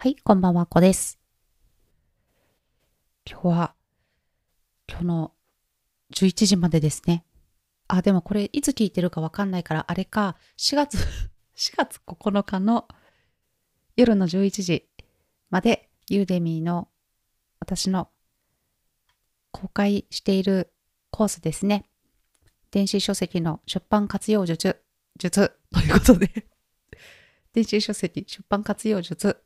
はい、こんばんは、こです。今日は、今日の11時までですね。あ、でもこれ、いつ聞いてるかわかんないから、あれか、4月、4月9日の夜の11時まで、ユーデミーの私の公開しているコースですね。電子書籍の出版活用術、術ということで、電子書籍出版活用術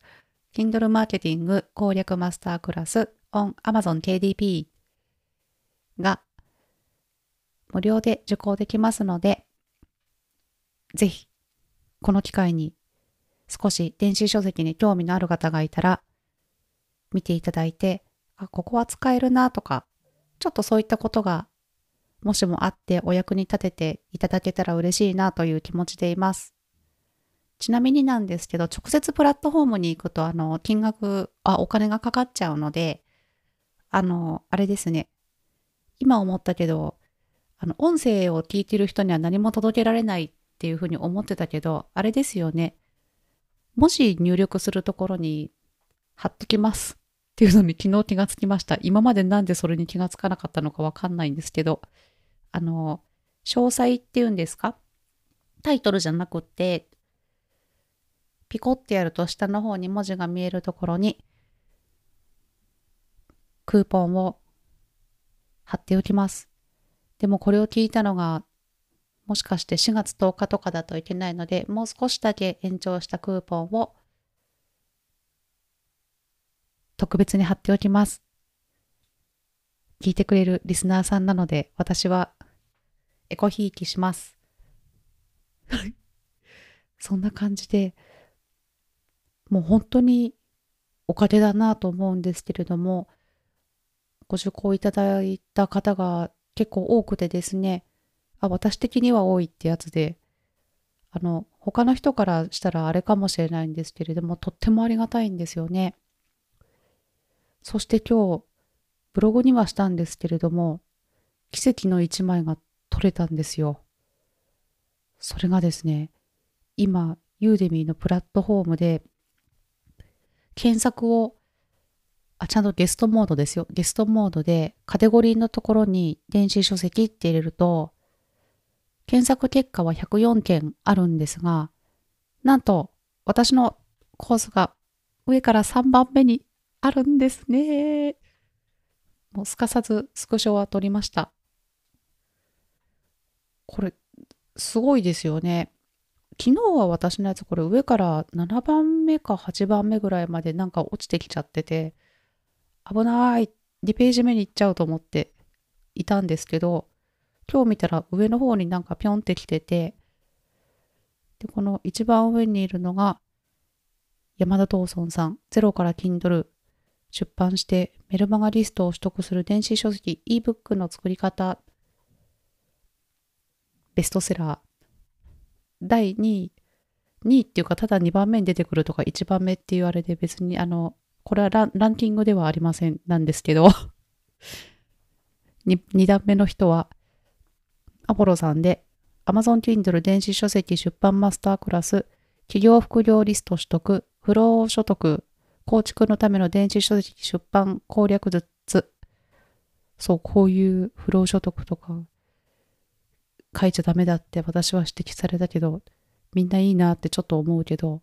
Kindle マーケティング攻略マスタークラス on Amazon KDP が無料で受講できますので、ぜひ、この機会に少し電子書籍に興味のある方がいたら、見ていただいて、あ、ここは使えるなとか、ちょっとそういったことが、もしもあってお役に立てていただけたら嬉しいなという気持ちでいます。ちなみになんですけど、直接プラットフォームに行くと、あの、金額、あ、お金がかかっちゃうので、あの、あれですね。今思ったけど、あの、音声を聞いてる人には何も届けられないっていうふうに思ってたけど、あれですよね。もし入力するところに貼っときますっていうのに 昨日気がつきました。今までなんでそれに気がつかなかったのかわかんないんですけど、あの、詳細っていうんですか？タイトルじゃなくって、ピコってやると下の方に文字が見えるところにクーポンを貼っておきます。でもこれを聞いたのがもしかして4月10日とかだといけないのでもう少しだけ延長したクーポンを特別に貼っておきます。聞いてくれるリスナーさんなので私はエコひいきします。そんな感じでもう本当におかげだなと思うんですけれども、ご受講いただいた方が結構多くてですね、あ、私的には多いってやつで、あの、他の人からしたらあれかもしれないんですけれども、とってもありがたいんですよね。そして今日、ブログにはしたんですけれども、奇跡の一枚が撮れたんですよ。それがですね、今、ユーデミーのプラットフォームで検索を、あ、ちゃんとゲストモードですよ。ゲストモードでカテゴリーのところに電子書籍って入れると、検索結果は104件あるんですが、なんと私のコースが上から3番目にあるんですね。もうすかさずスクショは撮りました。これ、すごいですよね。昨日は私のやつこれ上から7番目か8番目ぐらいまでなんか落ちてきちゃってて危ない2ページ目に行っちゃうと思っていたんですけど今日見たら上の方になんかピョンってきててでこの一番上にいるのが山田東村さん。ゼロから Kindle 出版してメルマガリストを取得する電子書籍 ebook の作り方ベストセラー。第2位、2位っていうかただ2番目に出てくるとか1番目っていうあれで別にあの、これはランキングではありませんなんですけど。2, 2段目の人はアポロさんで Amazon Kindle 電子書籍出版マスタークラス企業副業リスト取得不労所得構築のための電子書籍出版攻略術そうこういう不労所得とか書いちゃダメだって私は指摘されたけど、みんないいなってちょっと思うけど、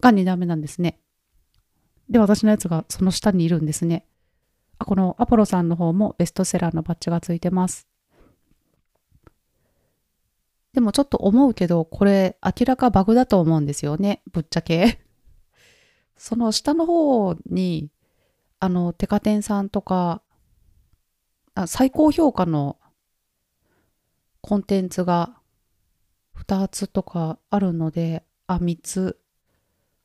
が2段目なんですね。で、私のやつがその下にいるんですね。あ、このアポロさんの方もベストセラーのバッジがついてます。でもちょっと思うけど、これ明らかバグだと思うんですよね。ぶっちゃけ。その下の方に、あの、テカテンさんとか、あ最高評価のコンテンツが2つとかあるので、あ、3つ。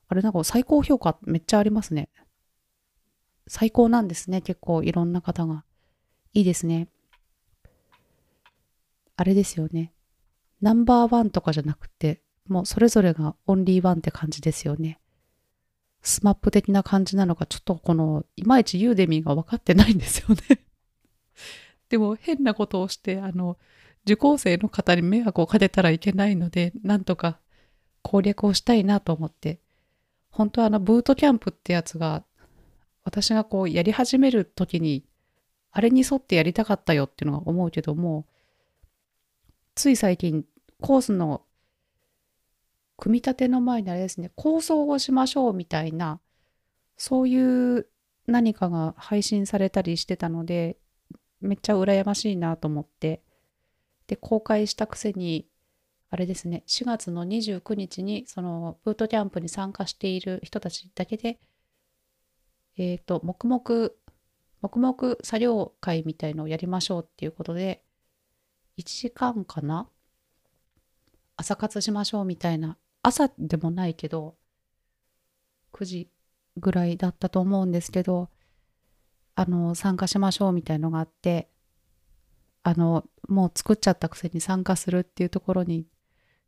あれなんか最高評価めっちゃありますね。最高なんですね。結構いろんな方が。いいですね。あれですよね。ナンバーワンとかじゃなくて、もうそれぞれがオンリーワンって感じですよね。スマップ的な感じなのか、ちょっとこの、いまいち Udemy が分かってないんですよね。でも変なことをして、あの、受講生の方に迷惑をかけたらいけないので、なんとか攻略をしたいなと思って、本当はあのブートキャンプってやつが私がこうやり始める時にあれに沿ってやりたかったよっていうのが思うけどもつい最近コースの組み立ての前にあれですね構想をしましょうみたいなそういう何かが配信されたりしてたのでめっちゃ羨ましいなと思って。で公開したくせにあれですね4月の29日にそのブートキャンプに参加している人たちだけでえっ、ー、と黙々黙々作業会みたいのをやりましょうっていうことで1時間かな朝活しましょうみたいな朝でもないけど9時ぐらいだったと思うんですけどあの参加しましょうみたいのがあってあのもう作っちゃったくせに参加するっていうところに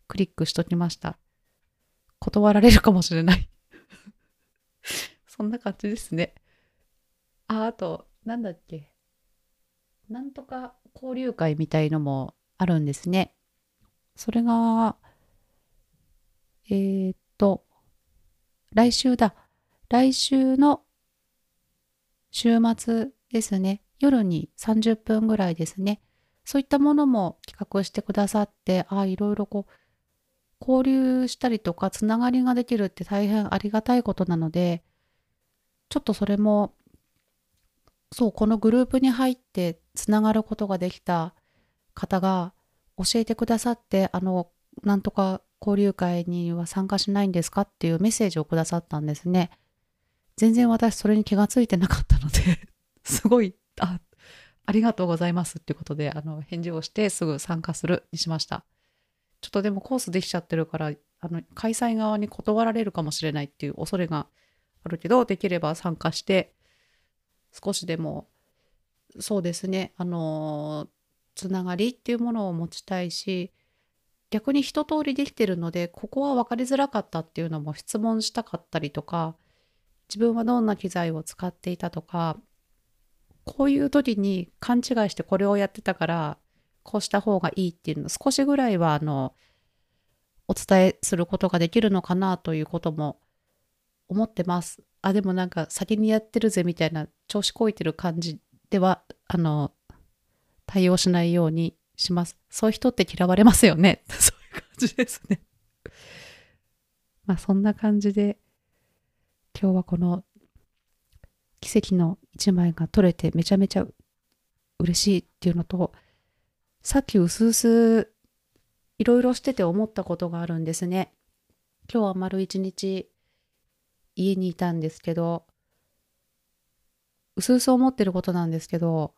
クリックしときました。断られるかもしれない。そんな感じですね。ああとなんだっけ。なんとか交流会みたいのもあるんですね。それがえー、っと来週だ。来週の週末ですね、夜に30分ぐらいですね、そういったものも企画してくださって、ああ、いろいろこう、交流したりとか、つながりができるって大変ありがたいことなので、ちょっとそれも、そう、このグループに入ってつながることができた方が教えてくださって、あの、なんとか交流会には参加しないんですかっていうメッセージをくださったんですね。全然私それに気がついてなかったので すごい、あ、ありがとうございますっていうことで、あの、返事をしてすぐ参加するにしました。ちょっとでもコースできちゃってるから、あの、開催側に断られるかもしれないっていう恐れがあるけど、できれば参加して、少しでも、そうですね、あの、つながりっていうものを持ちたいし、逆に一通りできてるので、ここは分かりづらかったっていうのも質問したかったりとか、自分はどんな機材を使っていたとかこういう時に勘違いしてこれをやってたからこうした方がいいっていうの少しぐらいはあのお伝えすることができるのかなということも思ってます。あでもなんか先にやってるぜみたいな調子こいてる感じではあの対応しないようにします。そういう人って嫌われますよね。そういう感じですね。まあそんな感じで今日はこの奇跡の一枚が撮れてめちゃめちゃ嬉しいっていうのとさっきうすうすいろいろしてて思ったことがあるんですね。今日は丸一日家にいたんですけどうすうす思ってることなんですけど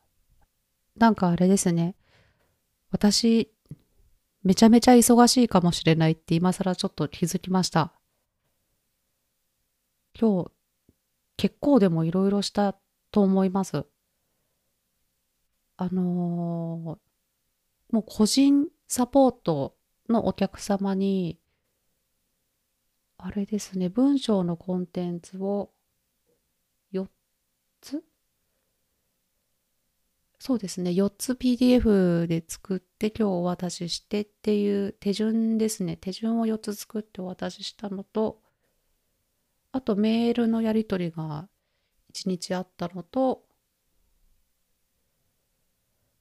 なんかあれですね私めちゃめちゃ忙しいかもしれないって今更ちょっと気づきました。今日結構でもいろいろしたと思います。あのー、もう個人サポートのお客様にあれですね文章のコンテンツを4つ？そうですね4つ PDF で作って今日お渡ししてっていう手順ですね手順を4つ作ってお渡ししたのとあとメールのやり取りが1日あったのと、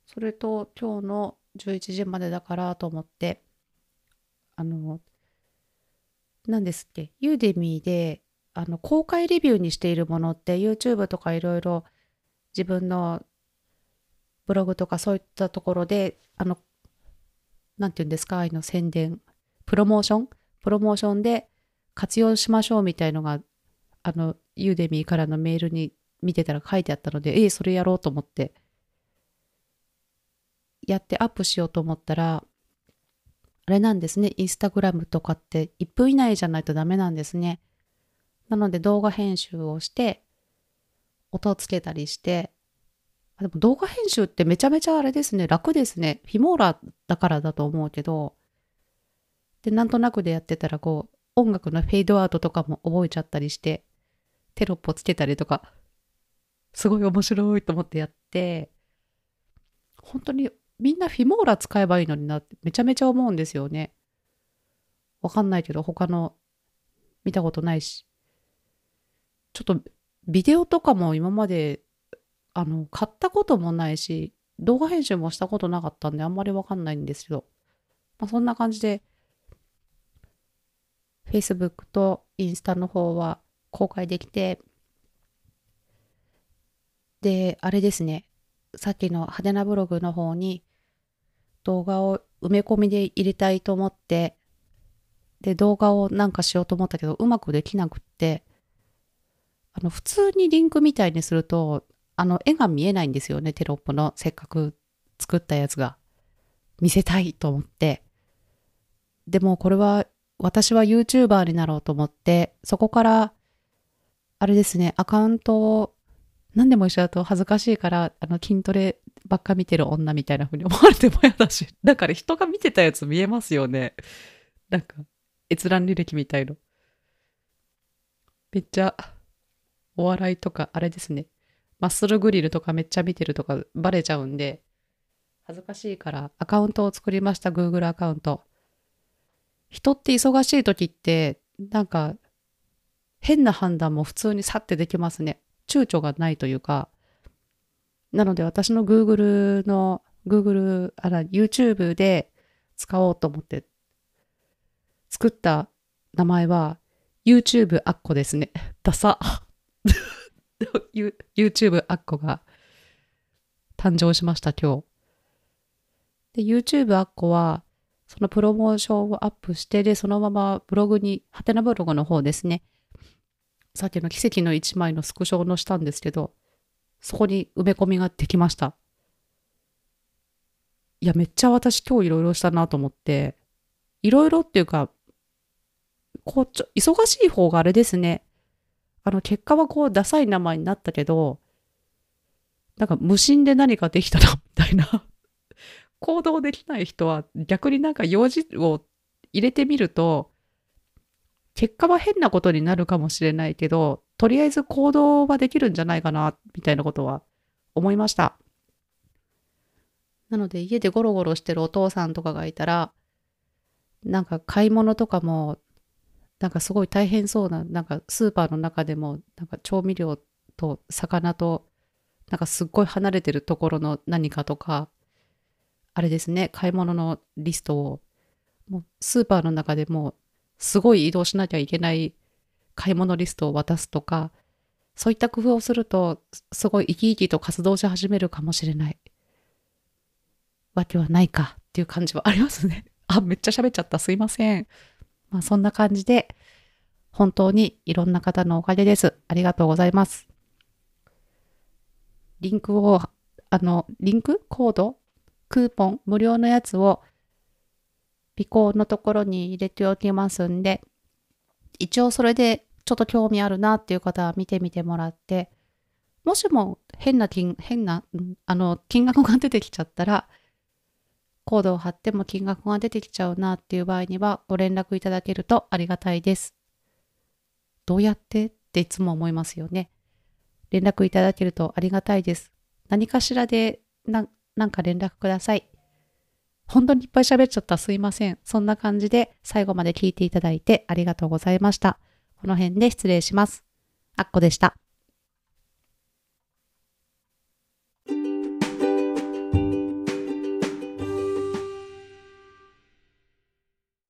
それと今日の11時までだからと思って、あの、何ですっけ、ユーデミーで、あの、公開レビューにしているものって YouTube とかいろいろ自分のブログとかそういったところで、あの、なんて言うんですか、あの宣伝、プロモーションプロモーションで活用しましょうみたいのが、あの、ユーデミーからのメールに見てたら書いてあったので、ええ、それやろうと思って、やってアップしようと思ったら、あれなんですね、インスタグラムとかって1分以内じゃないとダメなんですね。なので動画編集をして、音をつけたりして、あでも動画編集ってめちゃめちゃあれですね、楽ですね。フィモーラだからだと思うけど、で、なんとなくでやってたらこう、音楽のフェードアウトとかも覚えちゃったりして、テロップをつけたりとか、すごい面白いと思ってやって、本当にみんなフィモーラ使えばいいのになってめちゃめちゃ思うんですよね。わかんないけど、他の見たことないし。ちょっとビデオとかも今まで、あの、買ったこともないし、動画編集もしたことなかったんであんまりわかんないんですけど、まあ、そんな感じで、Facebook とインスタの方は公開できて、で、あれですね、さっきの派手なブログの方に動画を埋め込みで入れたいと思って、で、動画をなんかしようと思ったけど、うまくできなくって、あの、普通にリンクみたいにすると、あの、絵が見えないんですよね、テロップの。せっかく作ったやつが。見せたいと思って。でも、これは、私は YouTuber になろうと思って、そこから、あれですね、アカウントを、何でも一緒だと恥ずかしいから、あの、筋トレばっか見てる女みたいな風に思われても嫌だし。だから人が見てたやつ見えますよね。なんか、閲覧履歴みたいの。めっちゃ、お笑いとか、あれですね。マッスルグリルとかめっちゃ見てるとかバレちゃうんで、恥ずかしいからアカウントを作りました、Google アカウント。人って忙しい時って、なんか、変な判断も普通に去ってできますね。躊躇がないというか。なので私の Google の、Google、あら、YouTube で使おうと思って作った名前は YouTube アッコですね。ダサ。YouTube アッコが誕生しました、今日。で、YouTube アッコは、そのプロモーションをアップして、で、そのままブログに、ハテナブログの方ですね。さっきの奇跡の一枚のスクショを載したんですけど、そこに埋め込みができました。いや、めっちゃ私今日いろいろしたなと思って、いろいろっていうか、こうちょ、忙しい方があれですね。あの、結果はこう、ダサい名前になったけど、なんか無心で何かできたな、みたいな。行動できない人は逆になんか用事を入れてみると、結果は変なことになるかもしれないけど、とりあえず行動はできるんじゃないかな、みたいなことは思いました。なので家でゴロゴロしてるお父さんとかがいたら、なんか買い物とかもなんかすごい大変そうな、なんかスーパーの中でも、なんか調味料と魚と、なんかすっごい離れてるところの何かとか、あれですね、買い物のリストを、もうスーパーの中でも、すごい移動しなきゃいけない買い物リストを渡すとか、そういった工夫をすると、すごい生き生きと活動し始めるかもしれない。わけはないかっていう感じはありますね。あ、めっちゃ喋っちゃった。すいません。まあ、そんな感じで、本当にいろんな方のおかげです。ありがとうございます。リンクを、あの、リンク？コード？クーポン無料のやつを、尾行のところに入れておきますんで、一応それでちょっと興味あるなっていう方は見てみてもらって、もしも変な金、変な、あの、金額が出てきちゃったら、コードを貼っても金額が出てきちゃうなっていう場合にはご連絡いただけるとありがたいです。どうやってっていつも思いますよね。連絡いただけるとありがたいです。何かしらでななんか連絡ください。本当にいっぱい喋っちゃったすいません。そんな感じで最後まで聞いていただいてありがとうございました。この辺で失礼します。あっこでした。